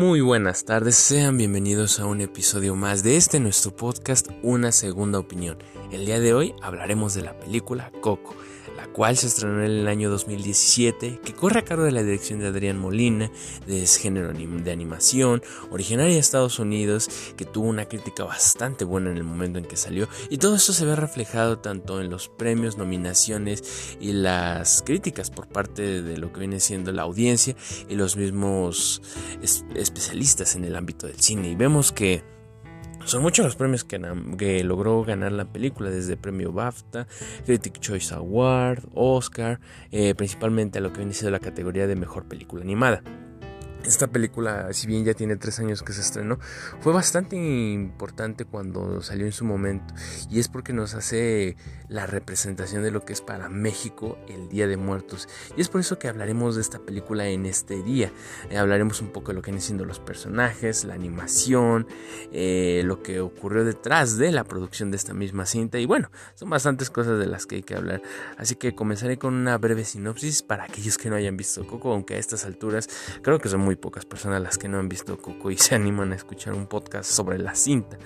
Muy buenas tardes, sean bienvenidos a un episodio más de este nuestro podcast Una Segunda Opinión. El día de hoy hablaremos de la película Coco, la cual se estrenó en el año 2017, que corre a cargo de la dirección de Adrián Molina, de género de animación, originaria de Estados Unidos, que tuvo una crítica bastante buena en el momento en que salió, y todo esto se ve reflejado tanto en los premios, nominaciones y las críticas por parte de lo que viene siendo la audiencia y los mismos especialistas en el ámbito del cine. Y vemos que son muchos los premios que, logró ganar la película, desde premio BAFTA, Critic Choice Award, Oscar, eh, principalmente a lo que viene siendo la categoría de mejor película animada. Esta película, si bien ya tiene tres años que se estrenó, fue bastante importante cuando salió en su momento y es porque nos hace la representación de lo que es para México el Día de Muertos y es por eso que hablaremos de esta película en este día. Eh, hablaremos un poco de lo que vienen siendo los personajes, la animación, eh, lo que ocurrió detrás de la producción de esta misma cinta y bueno, son bastantes cosas de las que hay que hablar. Así que comenzaré con una breve sinopsis para aquellos que no hayan visto Coco, aunque a estas alturas creo que son muy muy pocas personas las que no han visto Coco y se animan a escuchar un podcast sobre la cinta.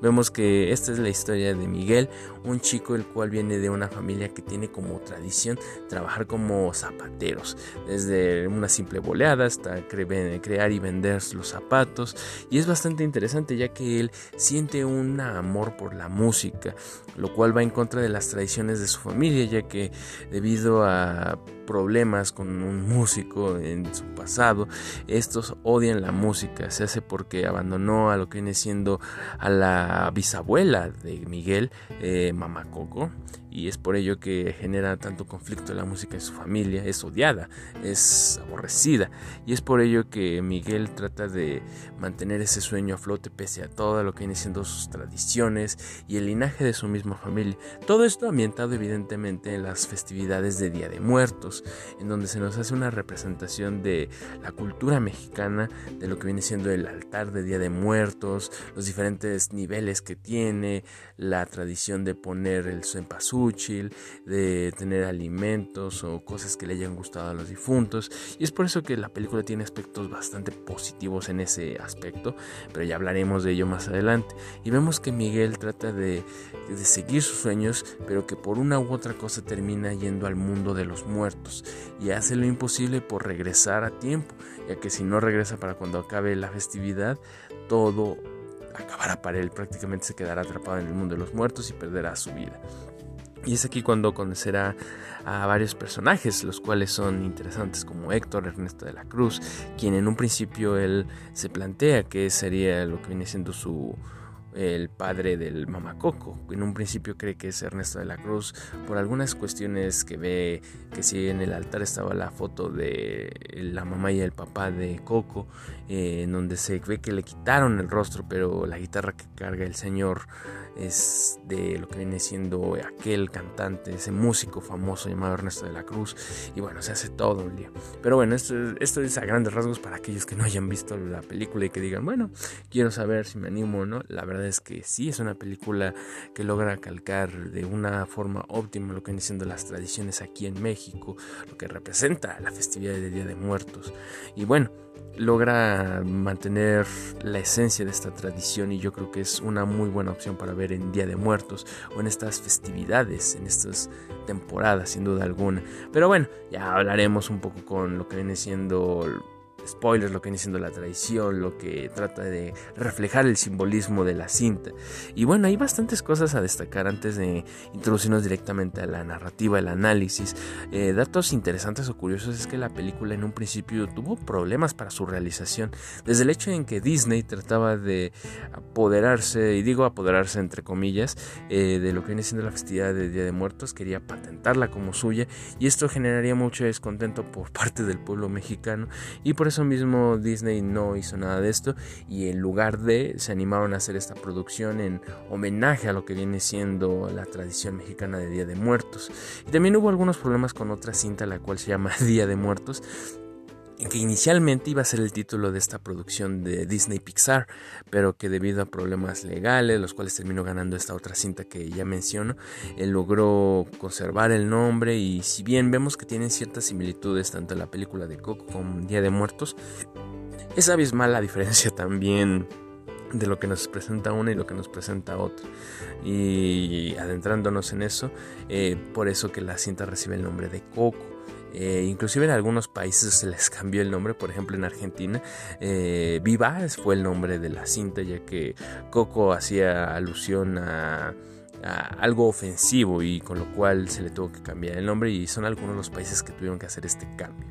Vemos que esta es la historia de Miguel, un chico el cual viene de una familia que tiene como tradición trabajar como zapateros, desde una simple boleada hasta crear y vender los zapatos. Y es bastante interesante ya que él siente un amor por la música, lo cual va en contra de las tradiciones de su familia, ya que debido a problemas con un músico en su pasado, estos odian la música, se hace porque abandonó a lo que viene siendo a la bisabuela de Miguel, eh, Mama Coco, y es por ello que genera tanto conflicto la música en su familia, es odiada, es aborrecida y es por ello que Miguel trata de mantener ese sueño a flote pese a todo lo que viene siendo sus tradiciones y el linaje de su misma familia. Todo esto ambientado evidentemente en las festividades de Día de Muertos, en donde se nos hace una representación de la cultura mexicana, de lo que viene siendo el altar de Día de Muertos, los diferentes niveles que tiene, la tradición de poner el cempasúchil, de tener alimentos o cosas que le hayan gustado a los difuntos. Y es por eso que la película tiene aspectos bastante positivos en ese aspecto, pero ya hablaremos de ello más adelante. Y vemos que Miguel trata de, de seguir sus sueños, pero que por una u otra cosa termina yendo al mundo de los muertos y hace lo imposible por regresar a tiempo, que si no regresa para cuando acabe la festividad, todo acabará para él, prácticamente se quedará atrapado en el mundo de los muertos y perderá su vida. Y es aquí cuando conocerá a varios personajes, los cuales son interesantes, como Héctor Ernesto de la Cruz, quien en un principio él se plantea que sería lo que viene siendo su el padre del mamacoco. En un principio cree que es Ernesto de la Cruz por algunas cuestiones que ve que si en el altar estaba la foto de la mamá y el papá de Coco, eh, en donde se ve que le quitaron el rostro, pero la guitarra que carga el señor es de lo que viene siendo aquel cantante, ese músico famoso llamado Ernesto de la Cruz. Y bueno, se hace todo un lío. Pero bueno, esto, esto es a grandes rasgos para aquellos que no hayan visto la película y que digan, bueno, quiero saber si me animo o no. La verdad es que sí, es una película que logra calcar de una forma óptima lo que viene siendo las tradiciones aquí en México, lo que representa la festividad del Día de Muertos. Y bueno, logra mantener la esencia de esta tradición y yo creo que es una muy buena opción para ver en Día de Muertos o en estas festividades, en estas temporadas sin duda alguna. Pero bueno, ya hablaremos un poco con lo que viene siendo spoilers, lo que viene siendo la tradición, lo que trata de reflejar el simbolismo de la cinta. Y bueno, hay bastantes cosas a destacar antes de introducirnos directamente a la narrativa, el análisis. Eh, datos interesantes o curiosos es que la película en un principio tuvo problemas para su realización, desde el hecho en que Disney trataba de apoderarse, y digo apoderarse entre comillas, eh, de lo que viene siendo la festividad de Día de Muertos, quería patentarla como suya y esto generaría mucho descontento por parte del pueblo mexicano y por eso mismo Disney no hizo nada de esto y en lugar de se animaron a hacer esta producción en homenaje a lo que viene siendo la tradición mexicana de Día de Muertos. Y también hubo algunos problemas con otra cinta la cual se llama Día de Muertos que inicialmente iba a ser el título de esta producción de Disney Pixar, pero que debido a problemas legales, los cuales terminó ganando esta otra cinta que ya menciono, él logró conservar el nombre y si bien vemos que tienen ciertas similitudes tanto la película de Coco como Día de Muertos, Es abismal la diferencia también de lo que nos presenta una y lo que nos presenta otra. Y adentrándonos en eso, eh, por eso que la cinta recibe el nombre de Coco. Eh, inclusive en algunos países se les cambió el nombre, por ejemplo en Argentina, eh, Vivas fue el nombre de la cinta, ya que Coco hacía alusión a algo ofensivo y con lo cual se le tuvo que cambiar el nombre y son algunos los países que tuvieron que hacer este cambio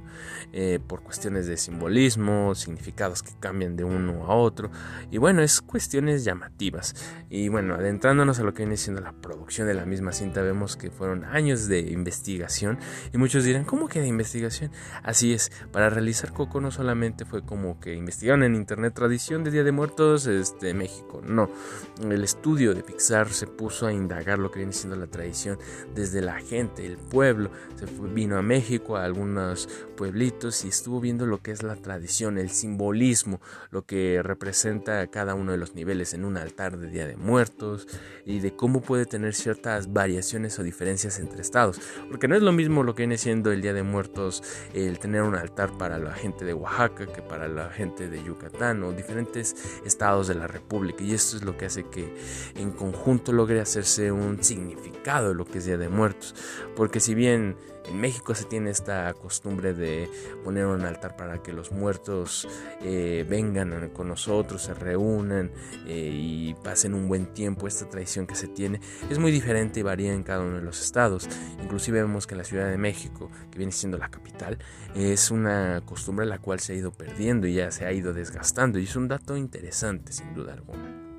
eh, por cuestiones de simbolismo, significados que cambian de uno a otro. Y bueno, es cuestiones llamativas. Y bueno, adentrándonos a lo que viene siendo la producción de la misma cinta vemos que fueron años de investigación y muchos dirán, ¿cómo que de investigación? Así es, para realizar Coco no solamente fue como que investigaron en internet tradición de Día de Muertos este, México, no, el estudio de Pixar se puso a indagar lo que viene siendo la tradición desde la gente, el pueblo. Se vino a México, a algunos pueblitos y estuvo viendo lo que es la tradición, el simbolismo, lo que representa cada uno de los niveles en un altar de Día de Muertos y de cómo puede tener ciertas variaciones o diferencias entre estados. Porque no es lo mismo lo que viene siendo el Día de Muertos, el tener un altar para la gente de Oaxaca que para la gente de Yucatán o diferentes estados de la República. Y esto es lo que hace que en conjunto logre un significado de lo que es Día de Muertos. Porque si bien en México se tiene esta costumbre de poner un altar para que los muertos eh, vengan con nosotros, se reúnan eh, y pasen un buen tiempo. Esta tradición que se tiene es muy diferente y varía en cada uno de los estados. Inclusive vemos que en la Ciudad de México, que viene siendo la capital, es una costumbre la cual se ha ido perdiendo y ya se ha ido desgastando. Y es un dato interesante, sin duda alguna.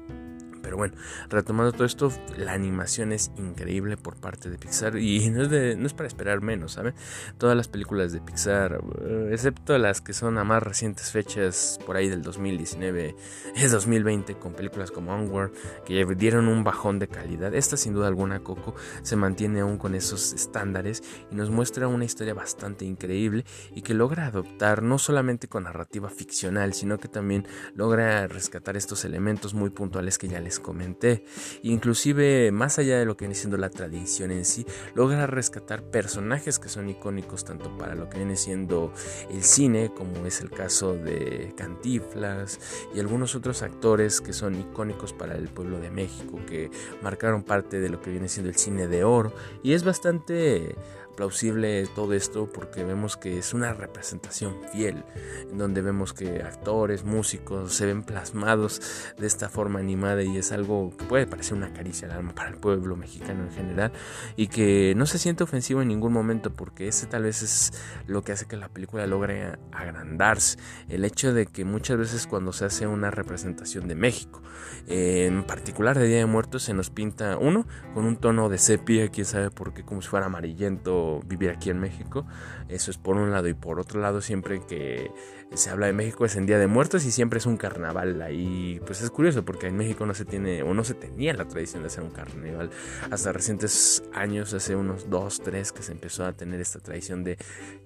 Pero bueno, retomando todo esto, la animación es increíble por parte de Pixar y no es, para esperar menos, ¿saben? Todas las películas de Pixar, eh, excepto las que son a más recientes fechas, por ahí del 2019, es 2020, con películas como Onward, que dieron un bajón de calidad. Esta sin duda alguna, Coco, se mantiene aún con esos estándares y nos muestra una historia bastante increíble y que logra adoptar no solamente con narrativa ficcional, sino que también logra rescatar estos elementos muy puntuales que ya les comenté. Inclusive, más allá de lo que viene siendo la tradición en sí, logra rescatar personajes que son icónicos tanto para lo que viene siendo el cine, como es el caso de Cantiflas y algunos otros actores que son icónicos para el pueblo de México, que marcaron parte de lo que viene siendo el cine de oro. Y es bastante plausible todo esto porque vemos que es una representación fiel, en donde vemos que actores, músicos se ven plasmados de esta forma animada y es algo que puede parecer una caricia al alma para el pueblo mexicano en general y que no se siente ofensivo en ningún momento porque ese tal vez es lo que hace que la película logre agrandarse, el hecho de que muchas veces cuando se hace una representación de México, en particular de Día de Muertos se nos pinta uno con un tono de sepia, quién sabe por qué, como si fuera amarillento vivir aquí en México. Eso es por un lado. Y por otro lado, siempre que se habla de México es en Día de Muertos y siempre es un carnaval. Ahí pues es curioso porque en México no se tiene o no se tenía la tradición de hacer un carnaval. Hasta recientes años, hace unos dos, tres, que se empezó a tener esta tradición de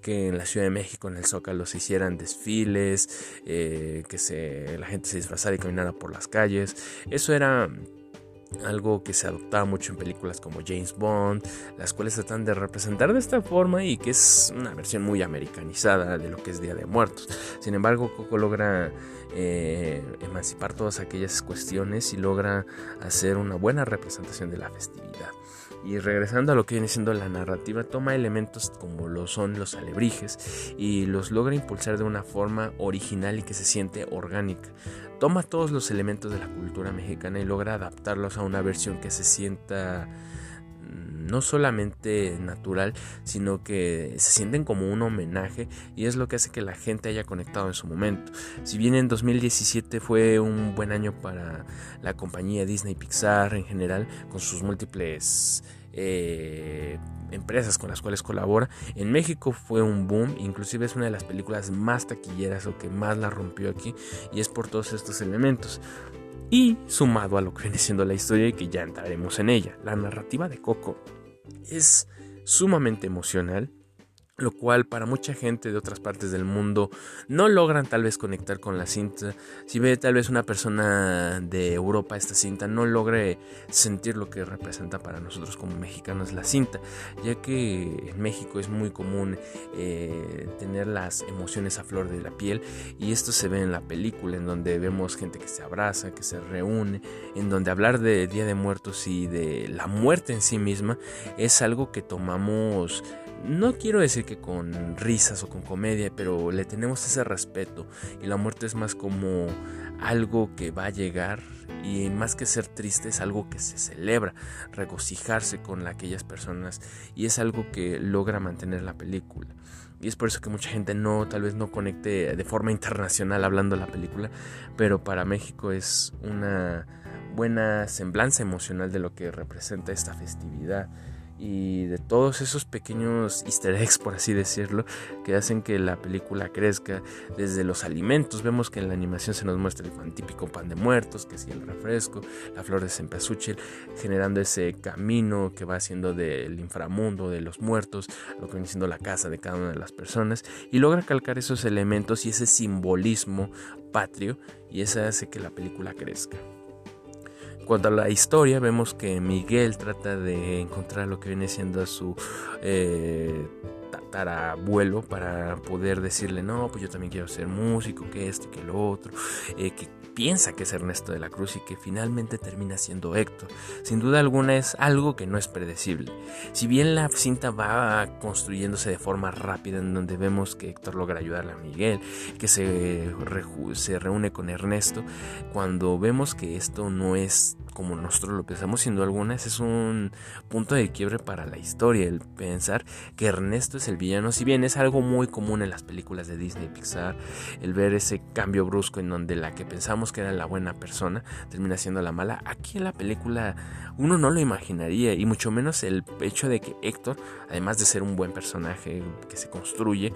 que en la Ciudad de México, en el Zócalo, se hicieran desfiles, eh, que se, la gente se disfrazara y caminara por las calles. Eso era algo que se adoptaba mucho en películas como James Bond, las cuales tratan de representar de esta forma y que es una versión muy americanizada de lo que es Día de Muertos. Sin embargo, Coco logra eh, emancipar todas aquellas cuestiones y logra hacer una buena representación de la festividad. Y regresando a lo que viene siendo la narrativa, toma elementos como lo son los alebrijes y los logra impulsar de una forma original y que se siente orgánica. Toma todos los elementos de la cultura mexicana y logra adaptarlos a una versión que se sienta mm, no solamente natural, sino que se sienten como un homenaje y es lo que hace que la gente haya conectado en su momento. Si bien en 2017 fue un buen año para la compañía Disney Pixar en general, con sus múltiples eh, empresas con las cuales colabora. En México fue un boom, inclusive es una de las películas más taquilleras o que más la rompió aquí y es por todos estos elementos. Y sumado a lo que viene siendo la historia y que ya entraremos en ella, la narrativa de Coco es sumamente emocional, lo cual para mucha gente de otras partes del mundo no logran tal vez conectar con la cinta. Si ve tal vez una persona de Europa esta cinta, no logre sentir lo que representa para nosotros como mexicanos la cinta, ya que en México es muy común eh, tener las emociones a flor de la piel y esto se ve en la película, en donde vemos gente que se abraza, que se reúne, en donde hablar de Día de Muertos y de la muerte en sí misma es algo que tomamos no quiero decir que con risas o con comedia, pero le tenemos ese respeto y la muerte es más como algo que va a llegar y más que ser triste es algo que se celebra, regocijarse con aquellas personas y es algo que logra mantener la película. Y es por eso que mucha gente no, tal vez no conecte de forma internacional hablando la película, pero para México es una buena semblanza emocional de lo que representa esta festividad y de todos esos pequeños easter eggs, por así decirlo, que hacen que la película crezca. Desde los alimentos, vemos que en la animación se nos muestra el pan típico pan de muertos, que es el refresco, la flor de cempasúchil, generando ese camino que va haciendo del inframundo, de los muertos, lo que viene siendo la casa de cada una de las personas, y logra calcar esos elementos y ese simbolismo patrio, y eso hace que la película crezca cuanto a la historia, vemos que Miguel trata de encontrar lo que viene siendo su eh, tatarabuelo para poder decirle, no, pues yo también quiero ser músico, que esto que lo otro, eh, que piensa que es Ernesto de la Cruz y que finalmente termina siendo Héctor. Sin duda alguna es algo que no es predecible. Si bien la cinta va construyéndose de forma rápida en donde vemos que Héctor logra ayudarle a Miguel, que se, se reúne con Ernesto, cuando vemos que esto no es como nosotros lo pensamos, siendo algunas, es un punto de quiebre para la historia, el pensar que Ernesto es el villano, si bien es algo muy común en las películas de Disney y Pixar, el ver ese cambio brusco en donde la que pensamos que era la buena persona termina siendo la mala, aquí en la película uno no lo imaginaría, y mucho menos el hecho de que Héctor, además de ser un buen personaje que se construye,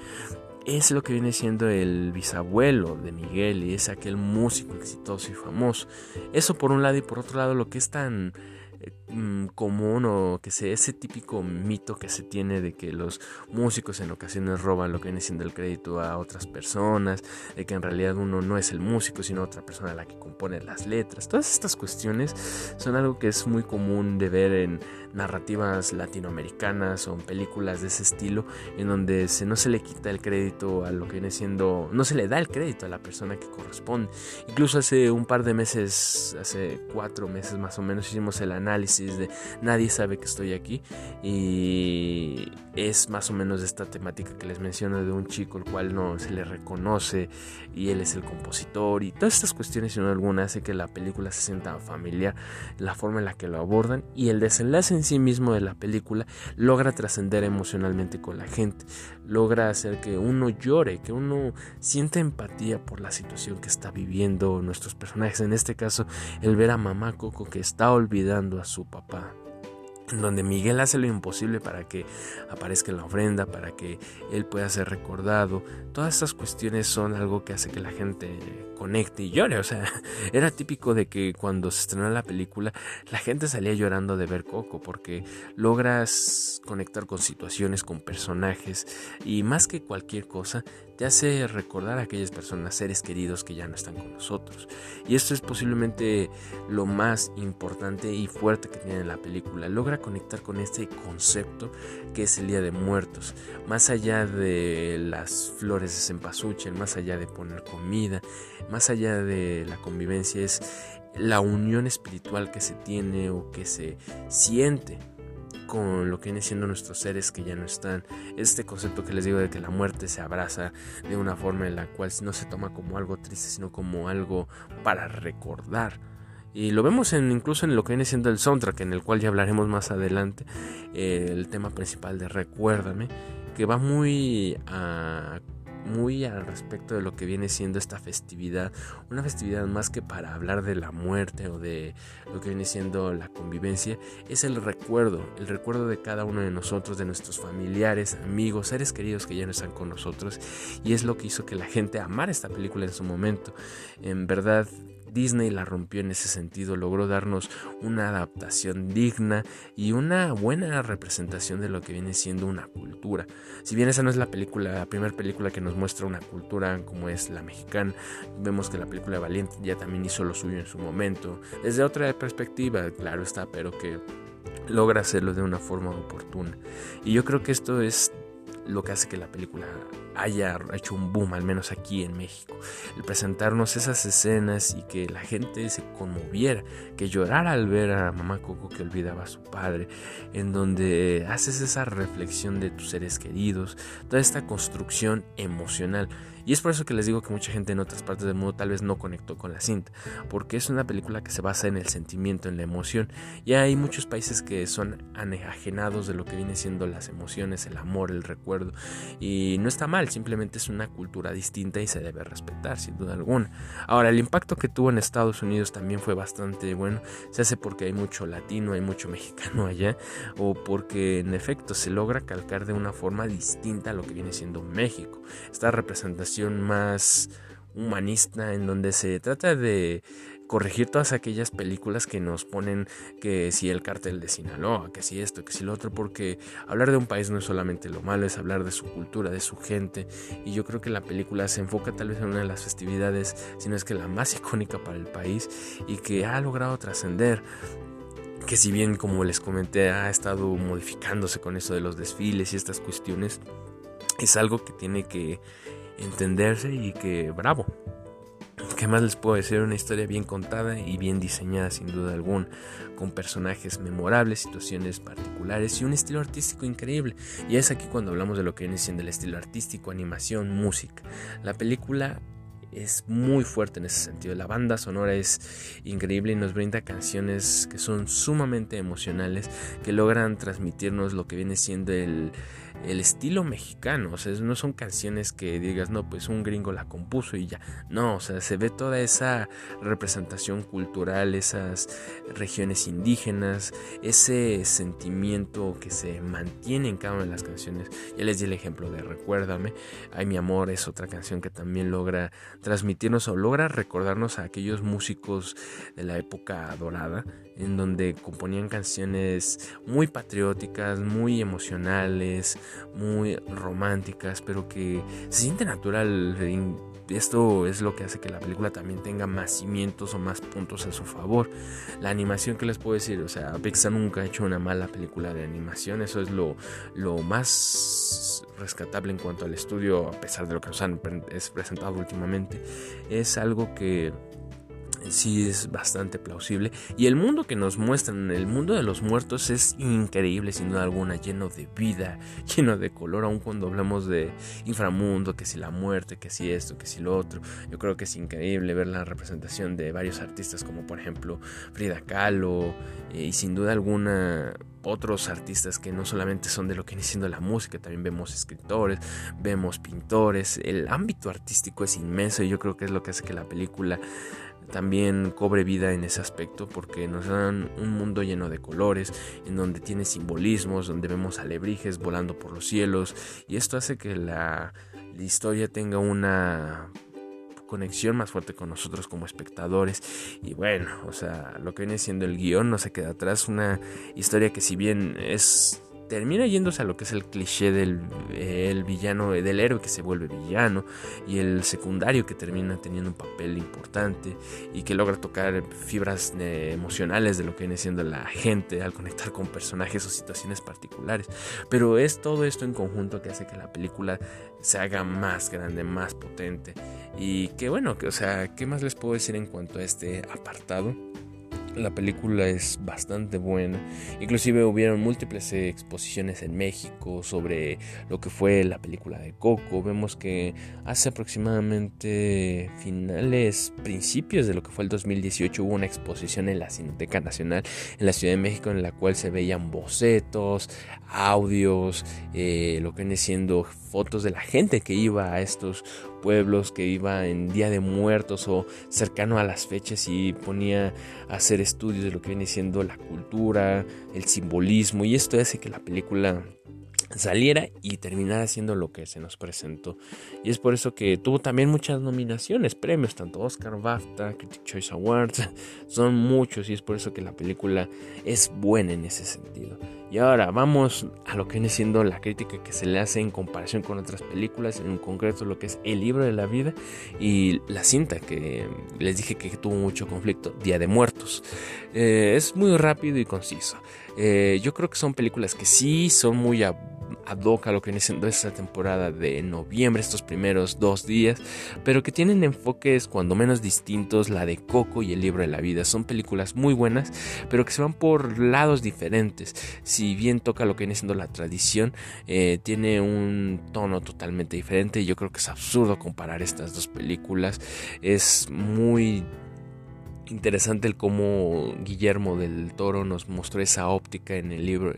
es lo que viene siendo el bisabuelo de Miguel y es aquel músico exitoso y famoso. Eso por un lado y por otro lado lo que es tan común o que sea ese típico mito que se tiene de que los músicos en ocasiones roban lo que viene siendo el crédito a otras personas, de que en realidad uno no es el músico sino otra persona la que compone las letras. Todas estas cuestiones son algo que es muy común de ver en narrativas latinoamericanas o en películas de ese estilo en donde se, no se le quita el crédito a lo que viene siendo, no se le da el crédito a la persona que corresponde. Incluso hace un par de meses, hace cuatro meses más o menos hicimos el análisis de nadie sabe que estoy aquí y es más o menos esta temática que les menciono de un chico el cual no se le reconoce y él es el compositor y todas estas cuestiones sin alguna hace que la película se sienta familiar, la forma en la que lo abordan y el desenlace en sí mismo de la película logra trascender emocionalmente con la gente, logra hacer que uno llore, que uno sienta empatía por la situación que está viviendo nuestros personajes, en este caso el ver a mamá Coco que está olvidando a su papá donde Miguel hace lo imposible para que aparezca la ofrenda, para que él pueda ser recordado. Todas estas cuestiones son algo que hace que la gente conecte y llore. O sea, era típico de que cuando se estrenó la película, la gente salía llorando de ver Coco, porque logras conectar con situaciones, con personajes, y más que cualquier cosa, te hace recordar a aquellas personas, seres queridos que ya no están con nosotros. Y esto es posiblemente lo más importante y fuerte que tiene la película. Logra conectar con este concepto que es el Día de Muertos. Más allá de las flores de cempasúchil, más allá de poner comida, más allá de la convivencia, es la unión espiritual que se tiene o que se siente con lo que viene siendo nuestros seres que ya no están. Este concepto que les digo de que la muerte se abraza de una forma en la cual no se toma como algo triste, sino como algo para recordar. Y lo vemos en, incluso en lo que viene siendo el soundtrack, en el cual ya hablaremos más adelante, eh, el tema principal de Recuérdame, que va muy a muy al respecto de lo que viene siendo esta festividad. Una festividad más que para hablar de la muerte o de lo que viene siendo la convivencia, es el recuerdo, el recuerdo de cada uno de nosotros, de nuestros familiares, amigos, seres queridos que ya no están con nosotros. Y es lo que hizo que la gente amara esta película en su momento. En verdad, Disney la rompió en ese sentido, logró darnos una adaptación digna y una buena representación de lo que viene siendo una cultura. Si bien esa no es la película, la primera película que nos muestra una cultura como es la mexicana, vemos que la película Valiente ya también hizo lo suyo en su momento, desde otra perspectiva, claro está, pero que logra hacerlo de una forma oportuna. Y yo creo que esto es lo que hace que la película haya hecho un boom, al menos aquí en México. El presentarnos esas escenas y que la gente se conmoviera, que llorara al ver a mamá Coco que olvidaba a su padre, en donde haces esa reflexión de tus seres queridos, toda esta construcción emocional. Y es por eso que les digo que mucha gente en otras partes del mundo tal vez no conectó con la cinta, porque es una película que se basa en el sentimiento, en la emoción. Y hay muchos países que son anejados de lo que viene siendo las emociones, el amor, el recuerdo. Y no está mal, simplemente es una cultura distinta y se debe respetar, sin duda alguna. Ahora, el impacto que tuvo en Estados Unidos también fue bastante bueno. Se hace porque hay mucho latino, hay mucho mexicano allá, o porque en efecto se logra calcar de una forma distinta a lo que viene siendo México. Esta representación más humanista en donde se trata de corregir todas aquellas películas que nos ponen que si el cartel de Sinaloa, que si esto, que si lo otro, porque hablar de un país no es solamente lo malo, es hablar de su cultura, de su gente, y yo creo que la película se enfoca tal vez en una de las festividades, si no es que la más icónica para el país y que ha logrado trascender que si bien como les comenté ha estado modificándose con eso de los desfiles y estas cuestiones, es algo que tiene que entenderse y que bravo. ¿Qué más les puedo decir? Una historia bien contada y bien diseñada sin duda alguna, con personajes memorables, situaciones particulares y un estilo artístico increíble. Y es aquí cuando hablamos de lo que viene siendo el estilo artístico, animación, música. La película es muy fuerte en ese sentido. La banda sonora es increíble y nos brinda canciones que son sumamente emocionales, que logran transmitirnos lo que viene siendo el el estilo mexicano, o sea, no son canciones que digas, no, pues un gringo la compuso y ya, no, o sea, se ve toda esa representación cultural, esas regiones indígenas, ese sentimiento que se mantiene en cada una de las canciones. Ya les di el ejemplo de Recuérdame, Ay mi amor es otra canción que también logra transmitirnos o logra recordarnos a aquellos músicos de la época dorada en donde componían canciones muy patrióticas, muy emocionales, muy románticas, pero que se siente natural. Esto es lo que hace que la película también tenga más cimientos o más puntos a su favor. La animación, que les puedo decir? O sea, Pixar nunca ha hecho una mala película de animación. Eso es lo, lo más rescatable en cuanto al estudio, a pesar de lo que nos han presentado últimamente. Es algo que sí es bastante plausible. Y el mundo que nos muestran, el mundo de los muertos, es increíble, sin duda alguna, lleno de vida, lleno de color, aun cuando hablamos de inframundo, que si la muerte, que si esto, que si lo otro. Yo creo que es increíble ver la representación de varios artistas, como por ejemplo Frida Kahlo, eh, y sin duda alguna otros artistas que no solamente son de lo que viene siendo la música, también vemos escritores, vemos pintores, el ámbito artístico es inmenso y yo creo que es lo que hace que la película también cobre vida en ese aspecto porque nos dan un mundo lleno de colores, en donde tiene simbolismos, donde vemos alebrijes volando por los cielos y esto hace que la, historia tenga una conexión más fuerte con nosotros como espectadores. Y bueno, o sea, lo que viene siendo el guion no se queda atrás, una historia que si bien es termina yéndose a lo que es el cliché del el villano, del héroe que se vuelve villano y el secundario que termina teniendo un papel importante y que logra tocar fibras eh, emocionales de lo que viene siendo la gente al conectar con personajes o situaciones particulares. Pero es todo esto en conjunto que hace que la película se haga más grande, más potente y que bueno, que, o sea, ¿qué más les puedo decir en cuanto a este apartado? La película es bastante buena. Inclusive hubieron múltiples exposiciones en México sobre lo que fue la película de Coco. Vemos que hace aproximadamente finales, principios de lo que fue el 2018 hubo una exposición en la Cineteca Nacional en la Ciudad de México en la cual se veían bocetos, audios, eh, lo que viene siendo fotos de la gente que iba a estos pueblos, que iba en Día de Muertos o cercano a las fechas y ponía a hacer estudios de lo que viene siendo la cultura, el simbolismo y esto hace que la película saliera y terminara haciendo lo que se nos presentó. Y es por eso que tuvo también muchas nominaciones, premios, tanto Oscar, BAFTA, Critic Choice Awards, son muchos y es por eso que la película es buena en ese sentido. Y ahora vamos a lo que viene siendo la crítica que se le hace en comparación con otras películas, en concreto lo que es el libro de la vida y la cinta que les dije que tuvo mucho conflicto, Día de Muertos. Eh, es muy rápido y conciso. Eh, yo creo que son películas que sí son muy ad hoc lo que viene siendo esta temporada de noviembre, estos primeros dos días, pero que tienen enfoques cuando menos distintos, la de Coco y el libro de la vida. Son películas muy buenas, pero que se van por lados diferentes. Si bien toca lo que viene siendo la tradición, eh, tiene un tono totalmente diferente. Y yo creo que es absurdo comparar estas dos películas. Es muy interesante el cómo Guillermo del Toro nos mostró esa óptica en el libro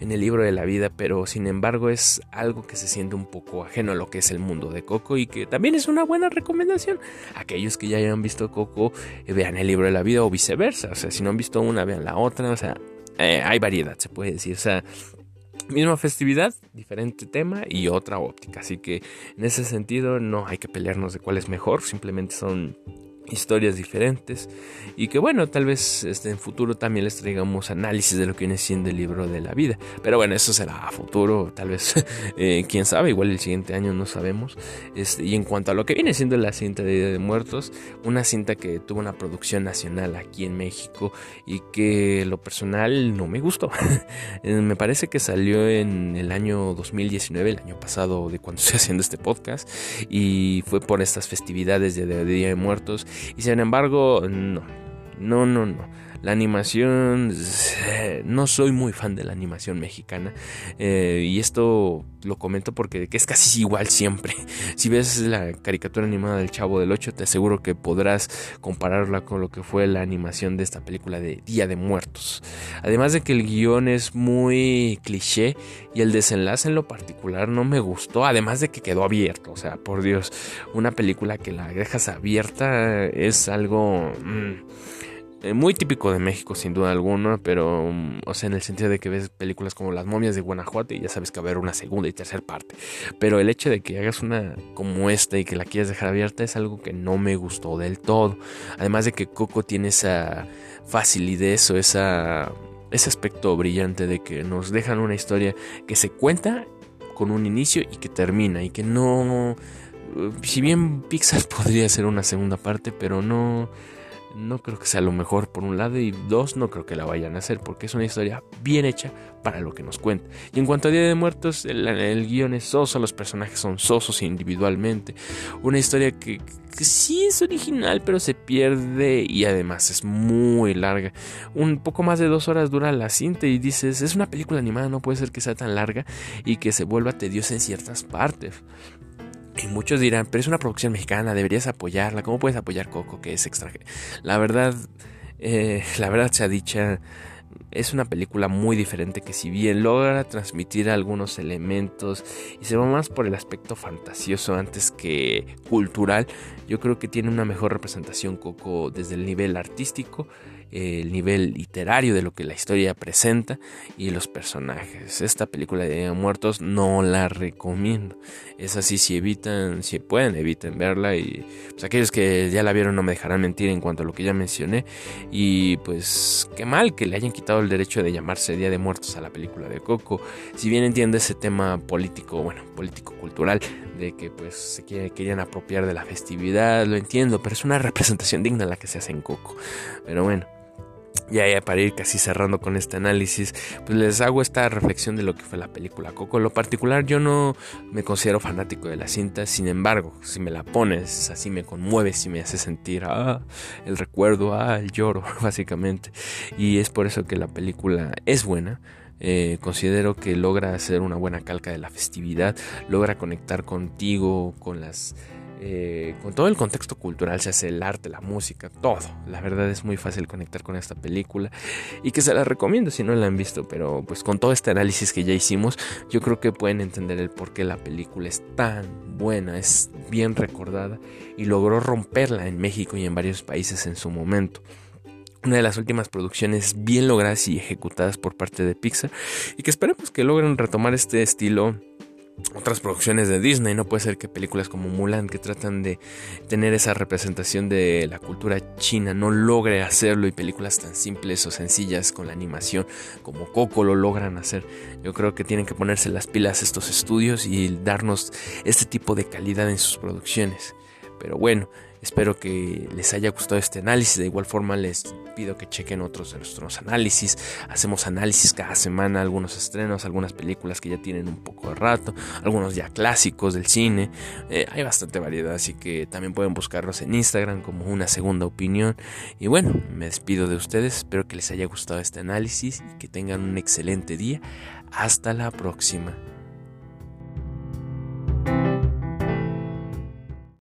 en el libro de la vida, pero sin embargo es algo que se siente un poco ajeno a lo que es el mundo de Coco y que también es una buena recomendación. Aquellos que ya hayan visto Coco, eh, vean el libro de la vida o viceversa. O sea, si no han visto una, vean la otra. O sea, eh, hay variedad, se puede decir. O sea, misma festividad, diferente tema y otra óptica. Así que en ese sentido no hay que pelearnos de cuál es mejor, simplemente son historias diferentes y que bueno tal vez este, en futuro también les traigamos análisis de lo que viene siendo el libro de la vida. Pero bueno eso será a futuro tal vez eh, quién sabe igual el siguiente año no sabemos. Este, y en cuanto a lo que viene siendo la cinta de Día de Muertos una cinta que tuvo una producción nacional aquí en México y que lo personal no me gustó. Eh, me parece que salió en el año 2019 el año pasado de cuando estoy haciendo este podcast y fue por estas festividades de Día de Muertos y sin embargo, no, no, no, no. La animación, no soy muy fan de la animación mexicana. Eh, y esto lo comento porque es casi igual siempre. Si ves la caricatura animada del Chavo del 8, te aseguro que podrás compararla con lo que fue la animación de esta película de Día de Muertos. Además de que el guion es muy cliché y el desenlace en lo particular no me gustó. Además de que quedó abierto. O sea, por Dios, una película que la dejas abierta es algo... Mm, eh, muy típico de México sin duda alguna, pero mm, o sea, en el sentido de que ves películas como Las momias de Guanajuato y ya sabes que va a haber una segunda y tercera parte. Pero el hecho de que hagas una como esta y que la quieras dejar abierta es algo que no me gustó del todo. Además de que Coco tiene esa facilidad o esa ese aspecto brillante de que nos dejan una historia que se cuenta con un inicio y que termina y que no si bien Pixar podría ser una segunda parte, pero no no creo que sea lo mejor por un lado y dos, no creo que la vayan a hacer porque es una historia bien hecha para lo que nos cuenta. Y en cuanto a Día de Muertos, el, guion es soso, los personajes son sosos individualmente. Una historia que, sí es original, pero se pierde y además es muy larga. Un poco más de dos horas dura la cinta y dices, es una película animada, no puede ser que sea tan larga y que se vuelva tediosa en ciertas partes. Y muchos dirán, pero es una producción mexicana, deberías apoyarla. ¿Cómo puedes apoyar Coco, que es extranjero? La verdad, eh, la verdad se ha dicha, es una película muy diferente que si bien logra transmitir algunos elementos y se va más por el aspecto fantasioso antes que cultural, yo creo que tiene una mejor representación Coco desde el nivel artístico el nivel literario de lo que la historia presenta y los personajes. Esta película de Muertos no la recomiendo. Es así, si evitan, si pueden, eviten verla. Y pues, aquellos que ya la vieron no me dejarán mentir en cuanto a lo que ya mencioné. Y pues qué mal que le hayan quitado el derecho de llamarse Día de Muertos a la película de Coco. Si bien entiendo ese tema político, bueno, político-cultural, de que pues se querían apropiar de la festividad, lo entiendo, pero es una representación digna la que se hace en Coco. Pero bueno ya, ya para ir casi cerrando con este análisis, pues les hago esta reflexión de lo que fue la película Coco. En lo particular yo no me considero fanático de la cinta, sin embargo, si me la pones, así me conmueve, si me hace sentir ah, el recuerdo, ah, el lloro, básicamente. Y es por eso que la película es buena. Eh, considero que logra hacer una buena calca de la festividad, logra conectar contigo, con las eh, con todo el contexto cultural, se hace el arte, la música, todo. La verdad es muy fácil conectar con esta película y que se la recomiendo si no la han visto, pero pues con todo este análisis que ya hicimos, yo creo que pueden entender el por qué la película es tan buena, es bien recordada y logró romperla en México y en varios países en su momento. una de las últimas producciones bien logradas y ejecutadas por parte de Pixar y que esperemos que logren retomar este estilo otras producciones de Disney. No puede ser que películas como Mulan, que tratan de tener esa representación de la cultura china, no logre hacerlo y películas tan simples o sencillas con la animación como Coco lo logran hacer. Yo creo que tienen que ponerse las pilas estos estudios y darnos este tipo de calidad en sus producciones. Pero bueno, Espero que les haya gustado este análisis. De igual forma les pido que chequen otros de nuestros análisis. Hacemos análisis cada semana, algunos estrenos, algunas películas que ya tienen un poco de rato, algunos ya clásicos del cine. Eh, hay bastante variedad, así que también pueden buscarnos en Instagram como una segunda opinión. Y bueno, me despido de ustedes. Espero que les haya gustado este análisis y que tengan un excelente día. Hasta la próxima.